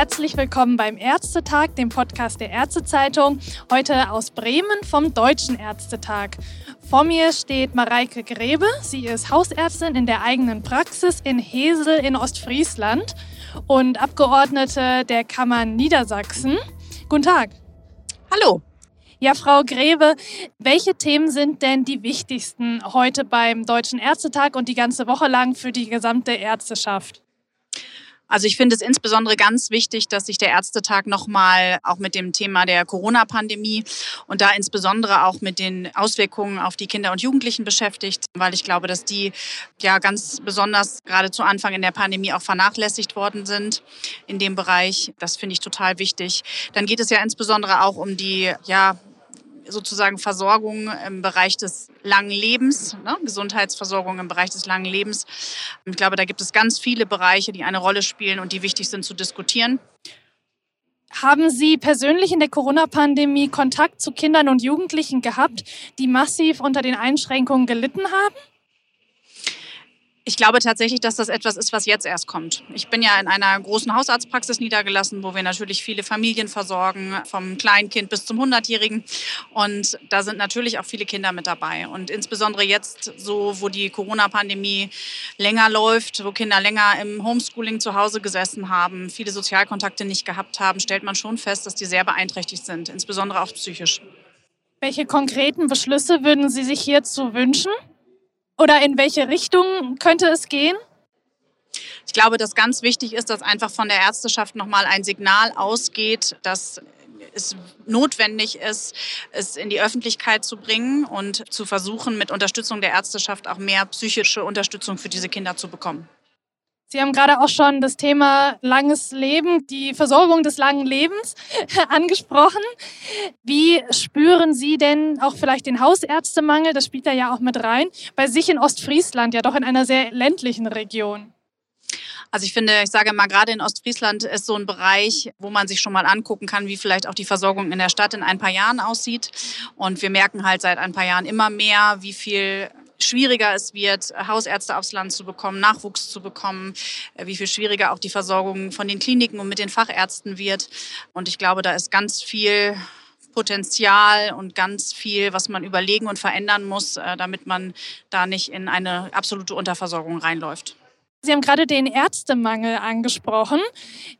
Herzlich willkommen beim Ärztetag, dem Podcast der Ärztezeitung. Heute aus Bremen vom Deutschen Ärztetag. Vor mir steht Mareike Grebe. Sie ist Hausärztin in der eigenen Praxis in Hesel in Ostfriesland und Abgeordnete der Kammer Niedersachsen. Guten Tag. Hallo. Ja, Frau Greve, welche Themen sind denn die wichtigsten heute beim Deutschen Ärztetag und die ganze Woche lang für die gesamte Ärzteschaft? Also ich finde es insbesondere ganz wichtig, dass sich der Ärztetag nochmal auch mit dem Thema der Corona-Pandemie und da insbesondere auch mit den Auswirkungen auf die Kinder und Jugendlichen beschäftigt, weil ich glaube, dass die ja ganz besonders gerade zu Anfang in der Pandemie auch vernachlässigt worden sind in dem Bereich. Das finde ich total wichtig. Dann geht es ja insbesondere auch um die ja sozusagen Versorgung im Bereich des langen Lebens, ne? Gesundheitsversorgung im Bereich des langen Lebens. Ich glaube, da gibt es ganz viele Bereiche, die eine Rolle spielen und die wichtig sind zu diskutieren. Haben Sie persönlich in der Corona-Pandemie Kontakt zu Kindern und Jugendlichen gehabt, die massiv unter den Einschränkungen gelitten haben? Ich glaube tatsächlich, dass das etwas ist, was jetzt erst kommt. Ich bin ja in einer großen Hausarztpraxis niedergelassen, wo wir natürlich viele Familien versorgen, vom Kleinkind bis zum Hundertjährigen. Und da sind natürlich auch viele Kinder mit dabei. Und insbesondere jetzt, so wo die Corona-Pandemie länger läuft, wo Kinder länger im Homeschooling zu Hause gesessen haben, viele Sozialkontakte nicht gehabt haben, stellt man schon fest, dass die sehr beeinträchtigt sind, insbesondere auch psychisch. Welche konkreten Beschlüsse würden Sie sich hierzu wünschen? Oder in welche Richtung könnte es gehen? Ich glaube, dass ganz wichtig ist, dass einfach von der Ärzteschaft nochmal ein Signal ausgeht, dass es notwendig ist, es in die Öffentlichkeit zu bringen und zu versuchen, mit Unterstützung der Ärzteschaft auch mehr psychische Unterstützung für diese Kinder zu bekommen. Sie haben gerade auch schon das Thema langes Leben, die Versorgung des langen Lebens angesprochen. Wie spüren Sie denn auch vielleicht den Hausärztemangel, das spielt da ja auch mit rein, bei sich in Ostfriesland, ja doch in einer sehr ländlichen Region? Also ich finde, ich sage mal, gerade in Ostfriesland ist so ein Bereich, wo man sich schon mal angucken kann, wie vielleicht auch die Versorgung in der Stadt in ein paar Jahren aussieht. Und wir merken halt seit ein paar Jahren immer mehr, wie viel schwieriger es wird, Hausärzte aufs Land zu bekommen, Nachwuchs zu bekommen, äh, wie viel schwieriger auch die Versorgung von den Kliniken und mit den Fachärzten wird. Und ich glaube, da ist ganz viel Potenzial und ganz viel, was man überlegen und verändern muss, äh, damit man da nicht in eine absolute Unterversorgung reinläuft. Sie haben gerade den Ärztemangel angesprochen.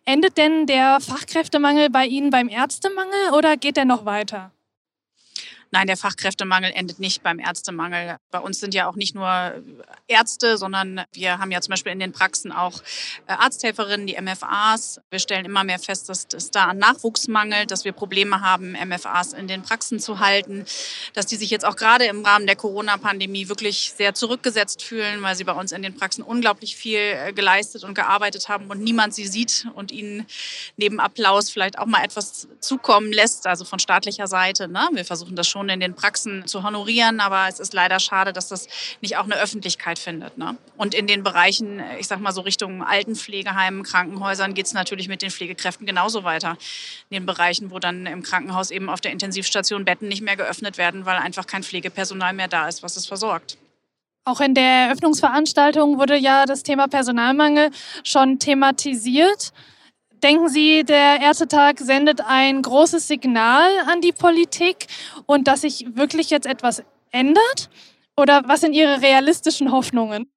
Endet denn der Fachkräftemangel bei Ihnen beim Ärztemangel oder geht der noch weiter? Nein, der Fachkräftemangel endet nicht beim Ärztemangel. Bei uns sind ja auch nicht nur Ärzte, sondern wir haben ja zum Beispiel in den Praxen auch äh, Arzthelferinnen, die MFAs. Wir stellen immer mehr fest, dass es da an Nachwuchs mangelt, dass wir Probleme haben, MFAs in den Praxen zu halten, dass die sich jetzt auch gerade im Rahmen der Corona-Pandemie wirklich sehr zurückgesetzt fühlen, weil sie bei uns in den Praxen unglaublich viel äh, geleistet und gearbeitet haben und niemand sie sieht und ihnen neben Applaus vielleicht auch mal etwas zukommen lässt, also von staatlicher Seite. Ne? Wir versuchen das schon schon in den Praxen zu honorieren, aber es ist leider schade, dass das nicht auch eine Öffentlichkeit findet. Ne? Und in den Bereichen, ich sag mal so Richtung Altenpflegeheimen, Krankenhäusern geht es natürlich mit den Pflegekräften genauso weiter. In den Bereichen, wo dann im Krankenhaus eben auf der Intensivstation Betten nicht mehr geöffnet werden, weil einfach kein Pflegepersonal mehr da ist, was es versorgt. Auch in der Eröffnungsveranstaltung wurde ja das Thema Personalmangel schon thematisiert. Denken Sie, der Ärztetag sendet ein großes Signal an die Politik und dass sich wirklich jetzt etwas ändert? Oder was sind Ihre realistischen Hoffnungen?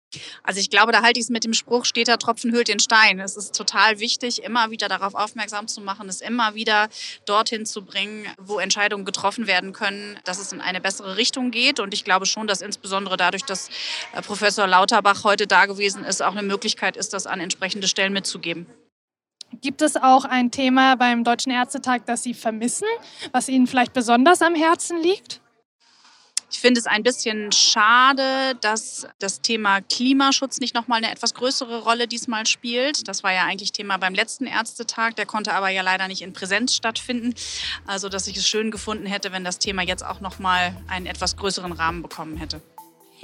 Also ich glaube, da halte ich es mit dem Spruch, steter Tropfen hüllt den Stein. Es ist total wichtig, immer wieder darauf aufmerksam zu machen, es immer wieder dorthin zu bringen, wo Entscheidungen getroffen werden können, dass es in eine bessere Richtung geht. Und ich glaube schon, dass insbesondere dadurch, dass äh, Professor Lauterbach heute da gewesen ist, auch eine Möglichkeit ist, das an entsprechende Stellen mitzugeben. Gibt es auch ein Thema beim Deutschen Ärztetag, das Sie vermissen, was Ihnen vielleicht besonders am Herzen liegt? Ich finde es ein bisschen schade, dass das Thema Klimaschutz nicht nochmal eine etwas größere Rolle diesmal spielt. Das war ja eigentlich Thema beim letzten Ärztetag, der konnte aber ja leider nicht in Präsenz stattfinden. Also, dass ich es schön gefunden hätte, wenn das Thema jetzt auch nochmal einen etwas größeren Rahmen bekommen hätte.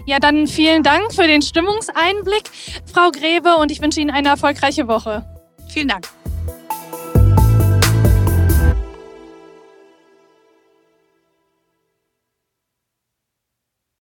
Ja, dann vielen Dank für den Stimmungseinblick, Frau Grebe, und ich wünsche Ihnen eine erfolgreiche Woche. Vielen Dank.